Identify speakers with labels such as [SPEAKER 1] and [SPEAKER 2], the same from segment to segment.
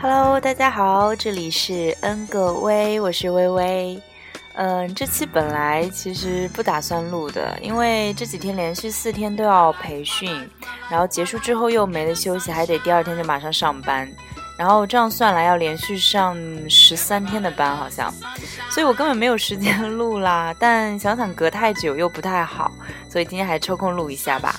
[SPEAKER 1] Hello，大家好，这里是 N 个微，我是微微。嗯，这期本来其实不打算录的，因为这几天连续四天都要培训，然后结束之后又没得休息，还得第二天就马上上班，然后这样算来要连续上十三天的班，好像，所以我根本没有时间录啦。但想想隔太久又不太好，所以今天还抽空录一下吧。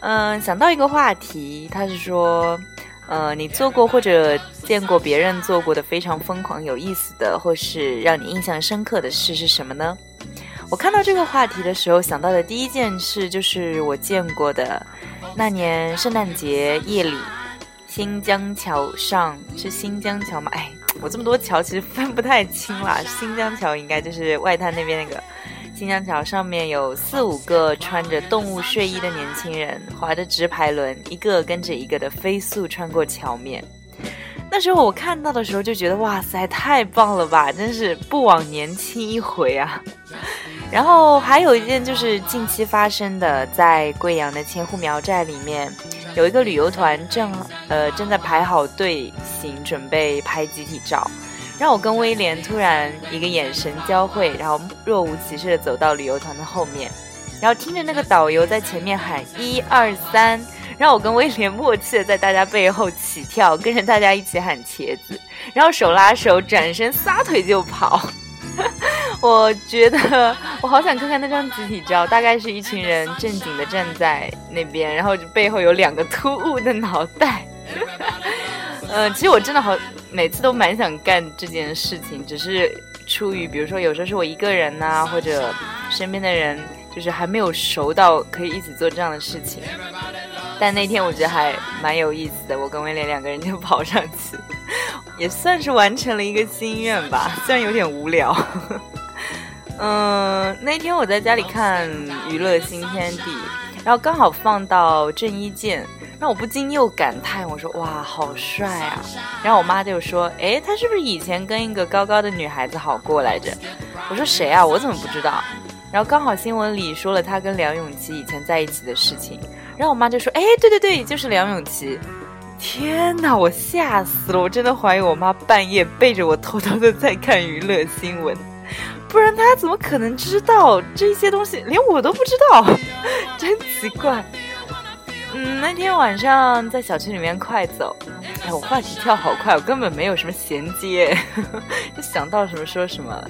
[SPEAKER 1] 嗯，想到一个话题，他是说。呃，你做过或者见过别人做过的非常疯狂、有意思的，或是让你印象深刻的事是什么呢？我看到这个话题的时候，想到的第一件事就是我见过的那年圣诞节夜里，新疆桥上是新疆桥吗？哎，我这么多桥其实分不太清啦。新疆桥应该就是外滩那边那个。新疆桥上面有四五个穿着动物睡衣的年轻人，划着直排轮，一个跟着一个的飞速穿过桥面。那时候我看到的时候就觉得，哇塞，太棒了吧，真是不枉年轻一回啊！然后还有一件就是近期发生的，在贵阳的千户苗寨里面，有一个旅游团正呃正在排好队形，准备拍集体照。让我跟威廉突然一个眼神交汇，然后若无其事的走到旅游团的后面，然后听着那个导游在前面喊一二三，让我跟威廉默契的在大家背后起跳，跟着大家一起喊茄子，然后手拉手转身撒腿就跑。我觉得我好想看看那张集体照，大概是一群人正经的站在那边，然后背后有两个突兀的脑袋。嗯，其实我真的好。每次都蛮想干这件事情，只是出于比如说有时候是我一个人呐，或者身边的人就是还没有熟到可以一起做这样的事情。但那天我觉得还蛮有意思的，我跟威廉两个人就 跑上去，也算是完成了一个心愿吧，虽然有点无聊。嗯，那天我在家里看《娱乐新天地》，然后刚好放到郑伊健。让我不禁又感叹，我说哇，好帅啊！然后我妈就说，哎，他是不是以前跟一个高高的女孩子好过来着？我说谁啊？我怎么不知道？然后刚好新闻里说了他跟梁咏琪以前在一起的事情，然后我妈就说，哎，对对对，就是梁咏琪。天哪，我吓死了！我真的怀疑我妈半夜背着我偷偷的在看娱乐新闻，不然她怎么可能知道这些东西？连我都不知道，真奇怪。嗯，那天晚上在小区里面快走，哎，我话题跳好快，我根本没有什么衔接，就 想到什么说什么。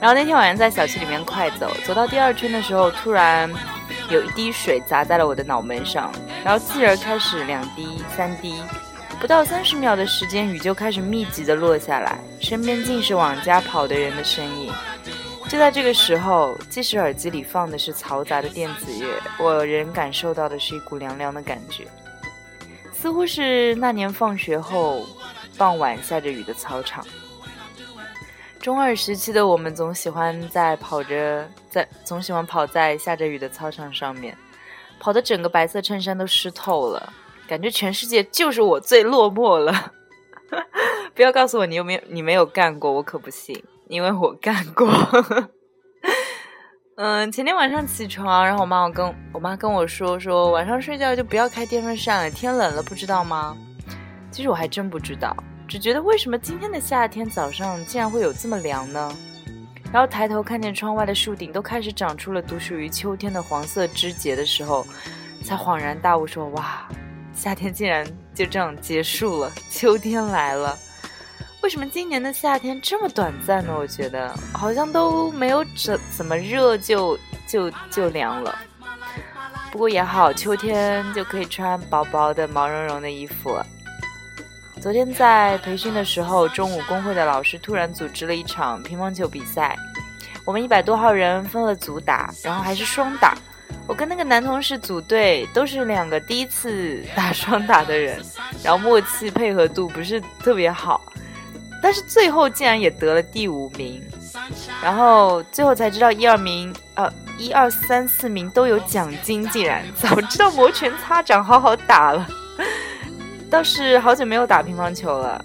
[SPEAKER 1] 然后那天晚上在小区里面快走，走到第二圈的时候，突然有一滴水砸在了我的脑门上，然后继而开始两滴、三滴，不到三十秒的时间，雨就开始密集的落下来，身边尽是往家跑的人的身影。就在这个时候，即使耳机里放的是嘈杂的电子乐，我仍感受到的是一股凉凉的感觉，似乎是那年放学后傍晚下着雨的操场。中二时期的我们总喜欢在跑着，在总喜欢跑在下着雨的操场上面，跑的整个白色衬衫都湿透了，感觉全世界就是我最落寞了。不要告诉我你有没有你没有干过，我可不信。因为我干过，嗯，前天晚上起床，然后我妈我跟我妈跟我说说晚上睡觉就不要开电风扇了，天冷了，不知道吗？其实我还真不知道，只觉得为什么今天的夏天早上竟然会有这么凉呢？然后抬头看见窗外的树顶都开始长出了独属于秋天的黄色枝节的时候，才恍然大悟，说哇，夏天竟然就这样结束了，秋天来了。为什么今年的夏天这么短暂呢？我觉得好像都没有怎怎么热就就就凉了。不过也好，秋天就可以穿薄薄的毛茸茸的衣服。昨天在培训的时候，中午工会的老师突然组织了一场乒乓球比赛，我们一百多号人分了组打，然后还是双打。我跟那个男同事组队，都是两个第一次打双打的人，然后默契配合度不是特别好。但是最后竟然也得了第五名，然后最后才知道一二名，呃，一二三四名都有奖金，竟然早知道摩拳擦掌好好打了。倒是好久没有打乒乓球了，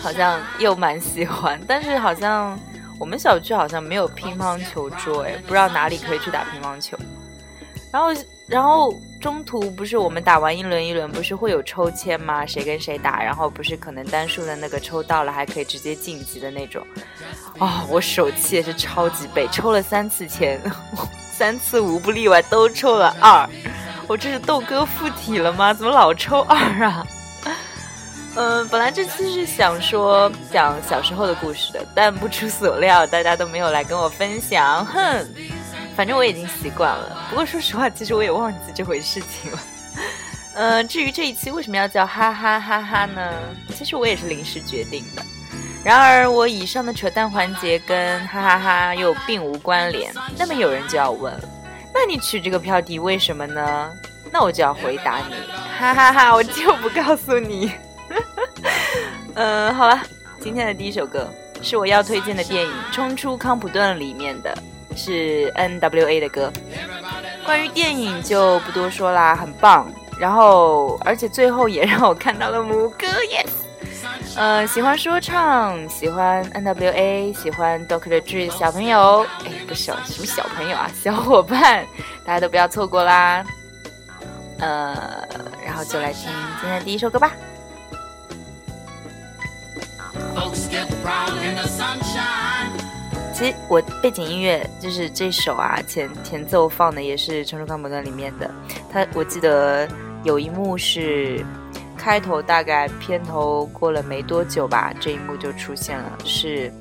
[SPEAKER 1] 好像又蛮喜欢，但是好像我们小区好像没有乒乓球桌，哎，不知道哪里可以去打乒乓球。然后，然后中途不是我们打完一轮一轮，不是会有抽签吗？谁跟谁打，然后不是可能单数的那个抽到了，还可以直接晋级的那种。啊，我手气也是超级背，抽了三次签，三次无不例外都抽了二。我这是豆哥附体了吗？怎么老抽二啊？嗯，本来这次是想说讲小时候的故事的，但不出所料，大家都没有来跟我分享。哼。反正我已经习惯了，不过说实话，其实我也忘记这回事情了。嗯，至于这一期为什么要叫哈哈哈哈呢？其实我也是临时决定的。然而，我以上的扯淡环节跟哈哈哈又并无关联。那么有人就要问，那你取这个标题为什么呢？那我就要回答你，哈哈哈，我就不告诉你。嗯，好了，今天的第一首歌是我要推荐的电影《冲出康普顿》里面的。是 N.W.A 的歌，关于电影就不多说啦，很棒。然后，而且最后也让我看到了母歌，yes。呃，喜欢说唱，喜欢 N.W.A，喜欢 Doctor Dre 小朋友，哎，不是什么小朋友啊，小伙伴，大家都不要错过啦。呃，然后就来听今天的第一首歌吧。其实我背景音乐就是这首啊，前前奏放的也是《传说康普顿》里面的。他我记得有一幕是开头，大概片头过了没多久吧，这一幕就出现了，是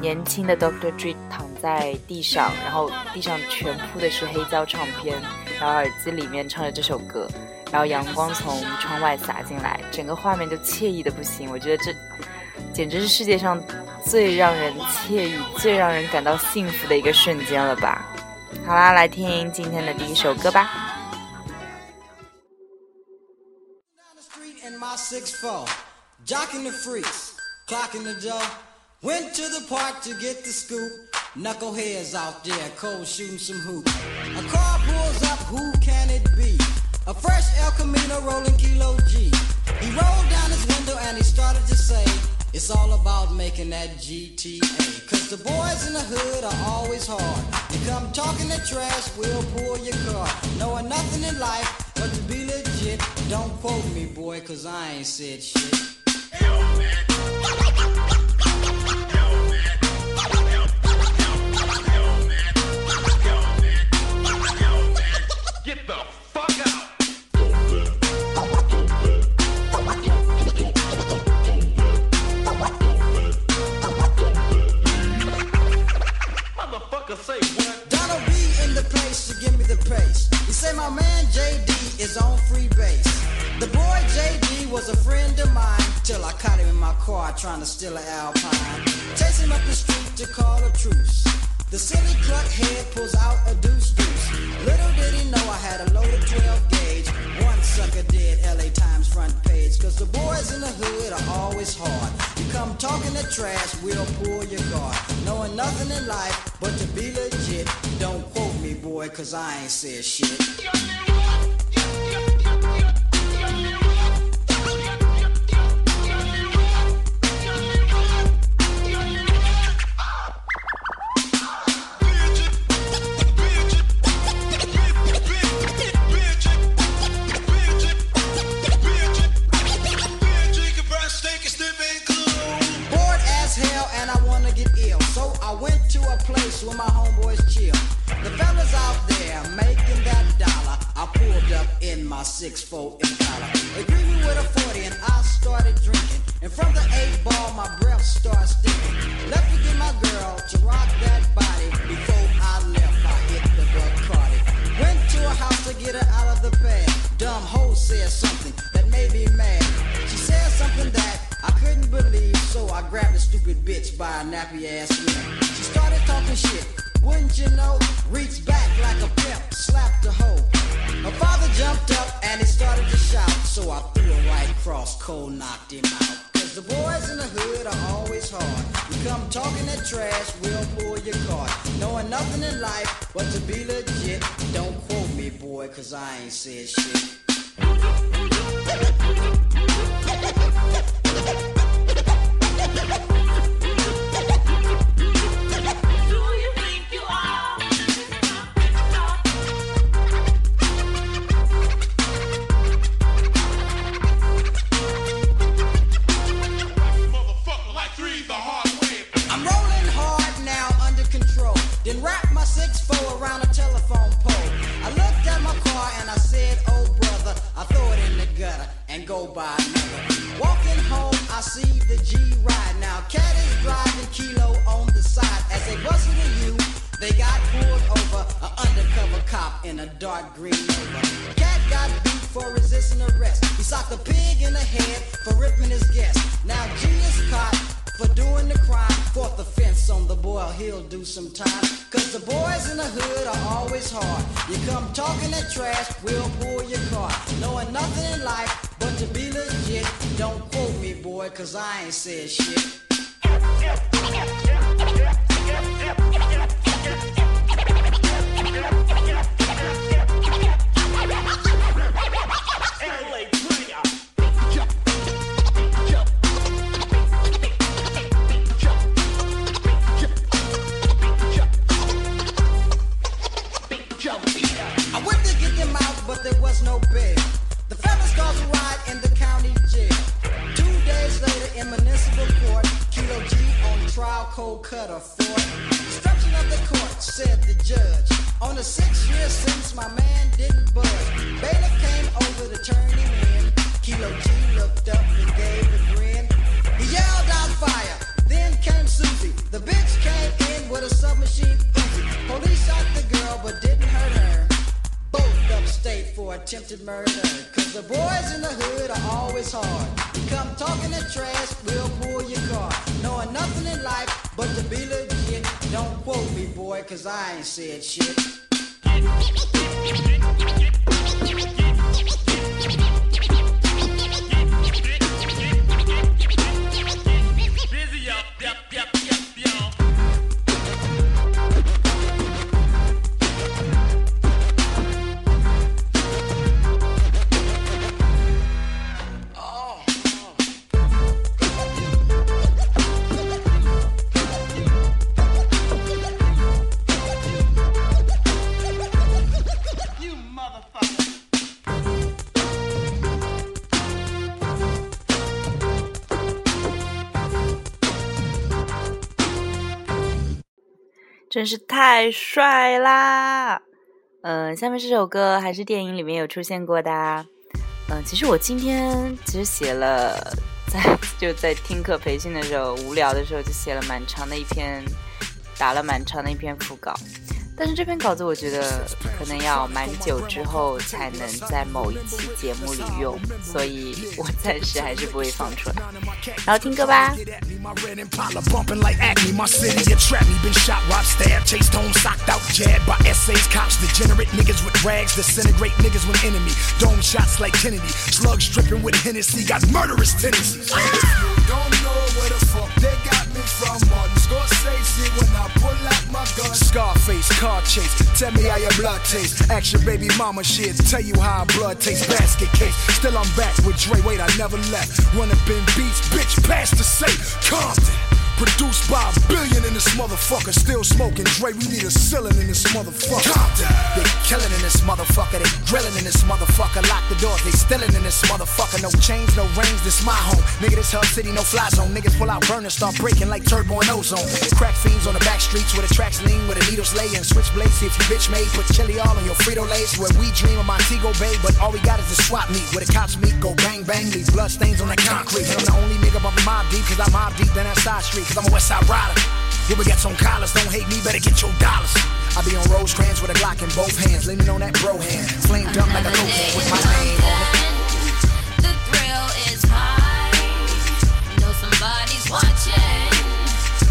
[SPEAKER 1] 年轻的 Doctor Dre 躺在地上，然后地上全铺的是黑胶唱片，然后耳机里面唱着这首歌，然后阳光从窗外洒进来，整个画面就惬意的不行。我觉得这。简直是世界上最让人惬意、最让人感到幸福的一个瞬间了吧！好啦，来听今天的第一首歌吧。six four, jocking the freaks, clocking the dough. Went to the park to get the scoop. Knuckleheads out there, cold shooting some hoops. A car pulls up, who can it be? A fresh El Camino rolling kilo G. He rolled down his window and he started to say, It's all about making that GTA. Cause the boys in the hood are always hard. You come talking the trash, we'll pull your car. Knowing nothing in life, don't quote me, boy, cause I ain't said shit.
[SPEAKER 2] We'll pull your guard. Knowing nothing in life but to be legit. Don't quote me, boy, cause I ain't said shit. grabbed the stupid bitch by a nappy ass neck. She started talking shit, wouldn't you know? Reached back like a pimp, slapped the hoe. Her father jumped up and he started to shout, so I threw a right cross, cold knocked him out. Cause the boys in the hood are always hard. You come talking that trash, we'll pull your card. Knowing nothing in life but to be legit. Don't quote me, boy, cause I ain't said shit. talking that trash, we'll pull your car. Knowing nothing in life but to be legit. Don't quote me, boy, cause I ain't said shit. Attempted murder. Cause the boys in the hood are always hard. Come talking that trash, we'll pull your car. Knowing nothing in life but to be legit. Don't quote me, boy, cause I ain't said shit.
[SPEAKER 1] 真是太帅啦！嗯、下面这首歌还是电影里面有出现过的、嗯、其实我今天其实写了，在 就在听课培训的时候，无聊的时候就写了蛮长的一篇，打了蛮长的一篇副稿。但是这篇稿子我觉得可能要蛮久之后才能在某一期节目里用，所以我暂时还是不会放出来。然后听歌吧。
[SPEAKER 3] Scarface, car chase. Tell me how your blood tastes. Ask your baby mama shit. Tell you how blood tastes. Basket case. Still I'm back with Dre. Wait, I never left. Run up in beats, bitch. Past the safe. Compton. Produced by a billion in this motherfucker. Still smoking Dre, we need a ceiling in this motherfucker. They killing in this motherfucker. They grilling in this motherfucker. Lock the doors, they stealing in this motherfucker. No chains, no rings, this my home. Nigga, this hub city, no fly zone. Niggas pull out burners, start breaking like turbo and ozone. Crack fiends on the back streets where the tracks lean, where the needles lay and switchblades. See if you bitch made, put chili all on your Frito Lays. Where we dream of Montego Bay, but all we got is the swap meet. Where the cops meet, go bang bang, leave blood stains on the concrete. And I'm the only nigga bumping mob deep, cause I'm mob deep, then that side street, cause I'm a west side rider. Yeah, we got some collars, don't hate me, better get your dollars. I be on Rosecrans with a Glock in both hands, leaning on that bro hand. Flamed up like a cocaine with my name on it.
[SPEAKER 4] The thrill is high. Know somebody's watching,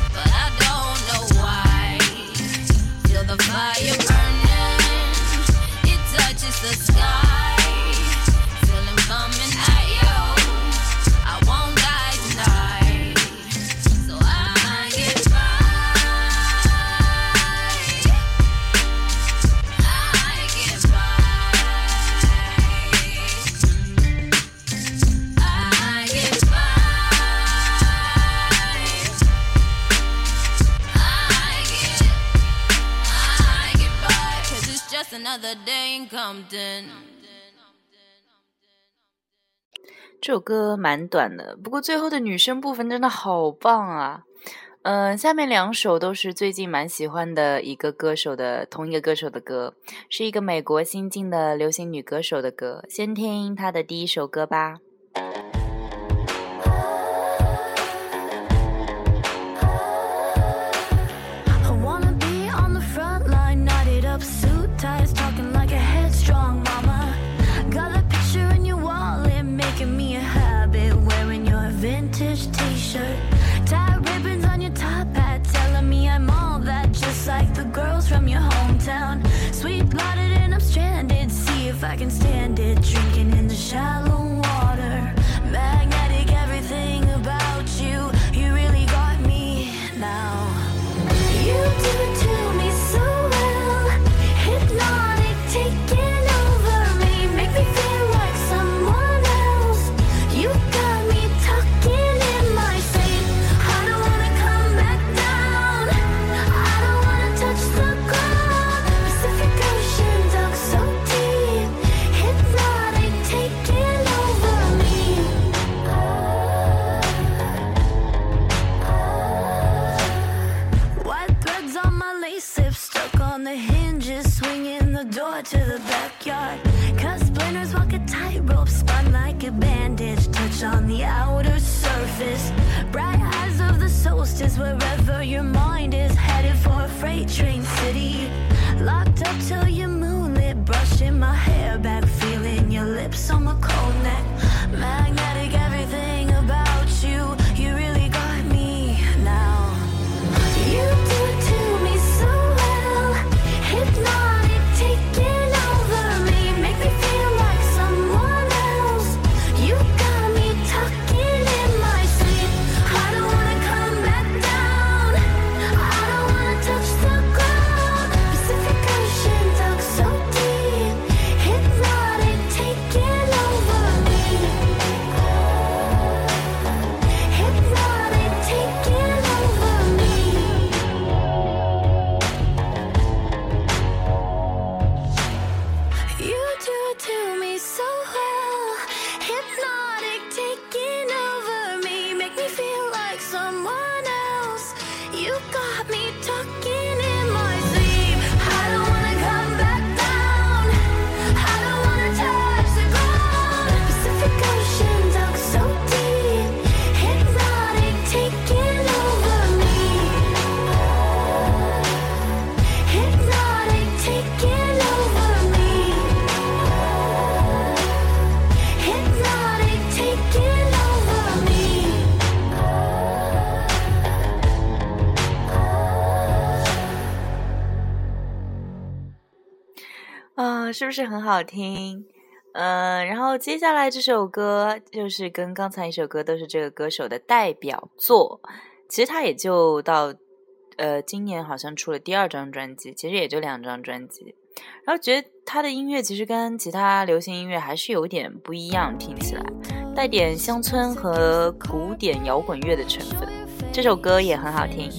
[SPEAKER 4] but I don't know why. Feel the fire burning, it touches the sky.
[SPEAKER 1] 这首歌蛮短的，不过最后的女生部分真的好棒啊！嗯、下面两首都是最近蛮喜欢的一个歌手的同一个歌手的歌，是一个美国新晋的流行女歌手的歌。先听她的第一首歌吧。
[SPEAKER 5] if I can stand it, drinking in the shallow.
[SPEAKER 1] 是不是很好听？嗯然后接下来这首歌就是跟刚才一首歌都是这个歌手的代表作。其实他也就到呃今年好像出了第二张专辑其实也就两张专辑。然后觉得他的音乐其实跟其他流行音乐还是有点不一样听起来。带点乡村和古典摇滚乐的成分。这首歌也很好听。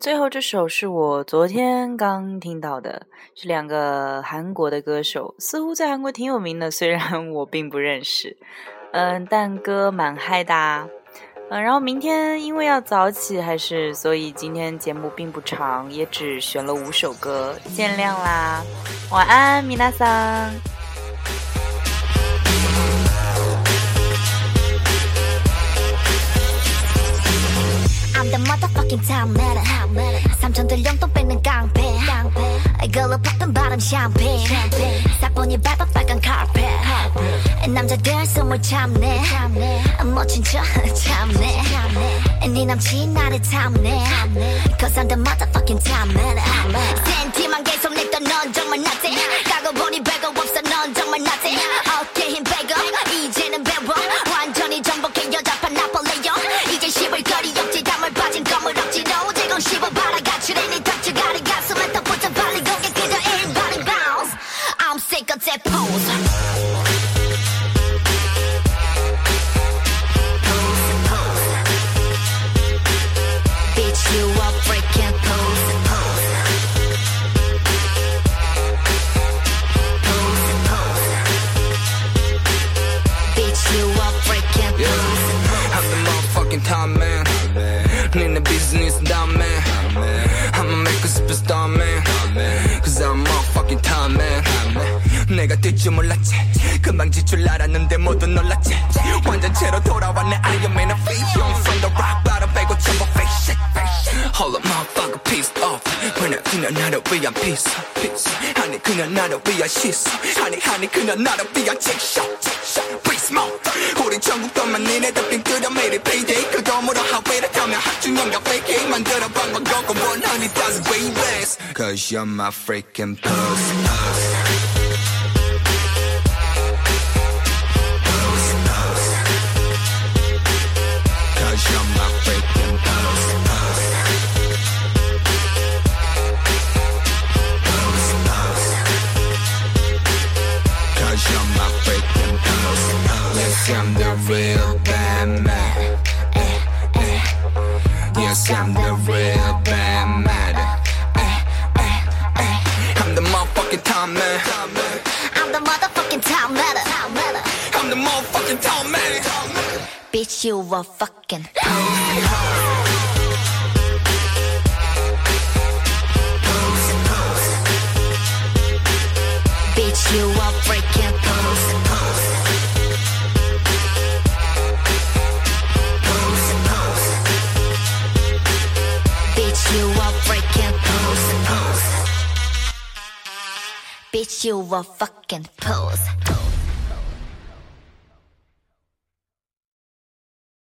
[SPEAKER 1] 最后这首是我昨天刚听到的，是两个韩国的歌手，似乎在韩国挺有名的，虽然我并不认识。嗯，但歌蛮嗨的。嗯，然后明天因为要早起，还是所以今天节目并不长，也只选了五首歌，见谅啦。晚安，米娜桑。
[SPEAKER 6] Motherfucking town matter. 삼천들 용돈 뺏는 깡패. 이걸로 볶은 바람 샴페인. 사뿐히 밟아 빨간 카펫. 남자들 숨을 참네. 멋진 척 참네. 네 남친 나를 탐내. Cause I'm the motherfucking town matter. 센티만 계속 냈던 넌 정말 나대. 까고 보니
[SPEAKER 7] 금방 질 줄 알았는데 모두 놀랐지. 완전체로 돌아왔네. Iron Man vision. From the rock bottom 빼고 전부 fake shit. Hold up, motherfucker, pissed off. 그냥 그냥 나를 위한 piece, piece. 아니 그냥 나를 위한 시선. 아니 아니 그냥 나를 위한 checkshot, checkshot. Please, motherfucker. 우리 전국 것만 니네들 빙뜨려 매일 payday. 그거으로 하회를 타며 학중형과 fake 만들어본 건 거고 원하니 thousand way less. Cause you're my freaking puss, puss. Puss, The real bad man. Eh, eh. Yes, I'm the real bad man. Eh. I'm the motherfucking top man.
[SPEAKER 6] I'm the motherfucking town matter.
[SPEAKER 7] I'm the motherfucking man.
[SPEAKER 6] Bitch, you a fucking Bitch, you a fucking pose.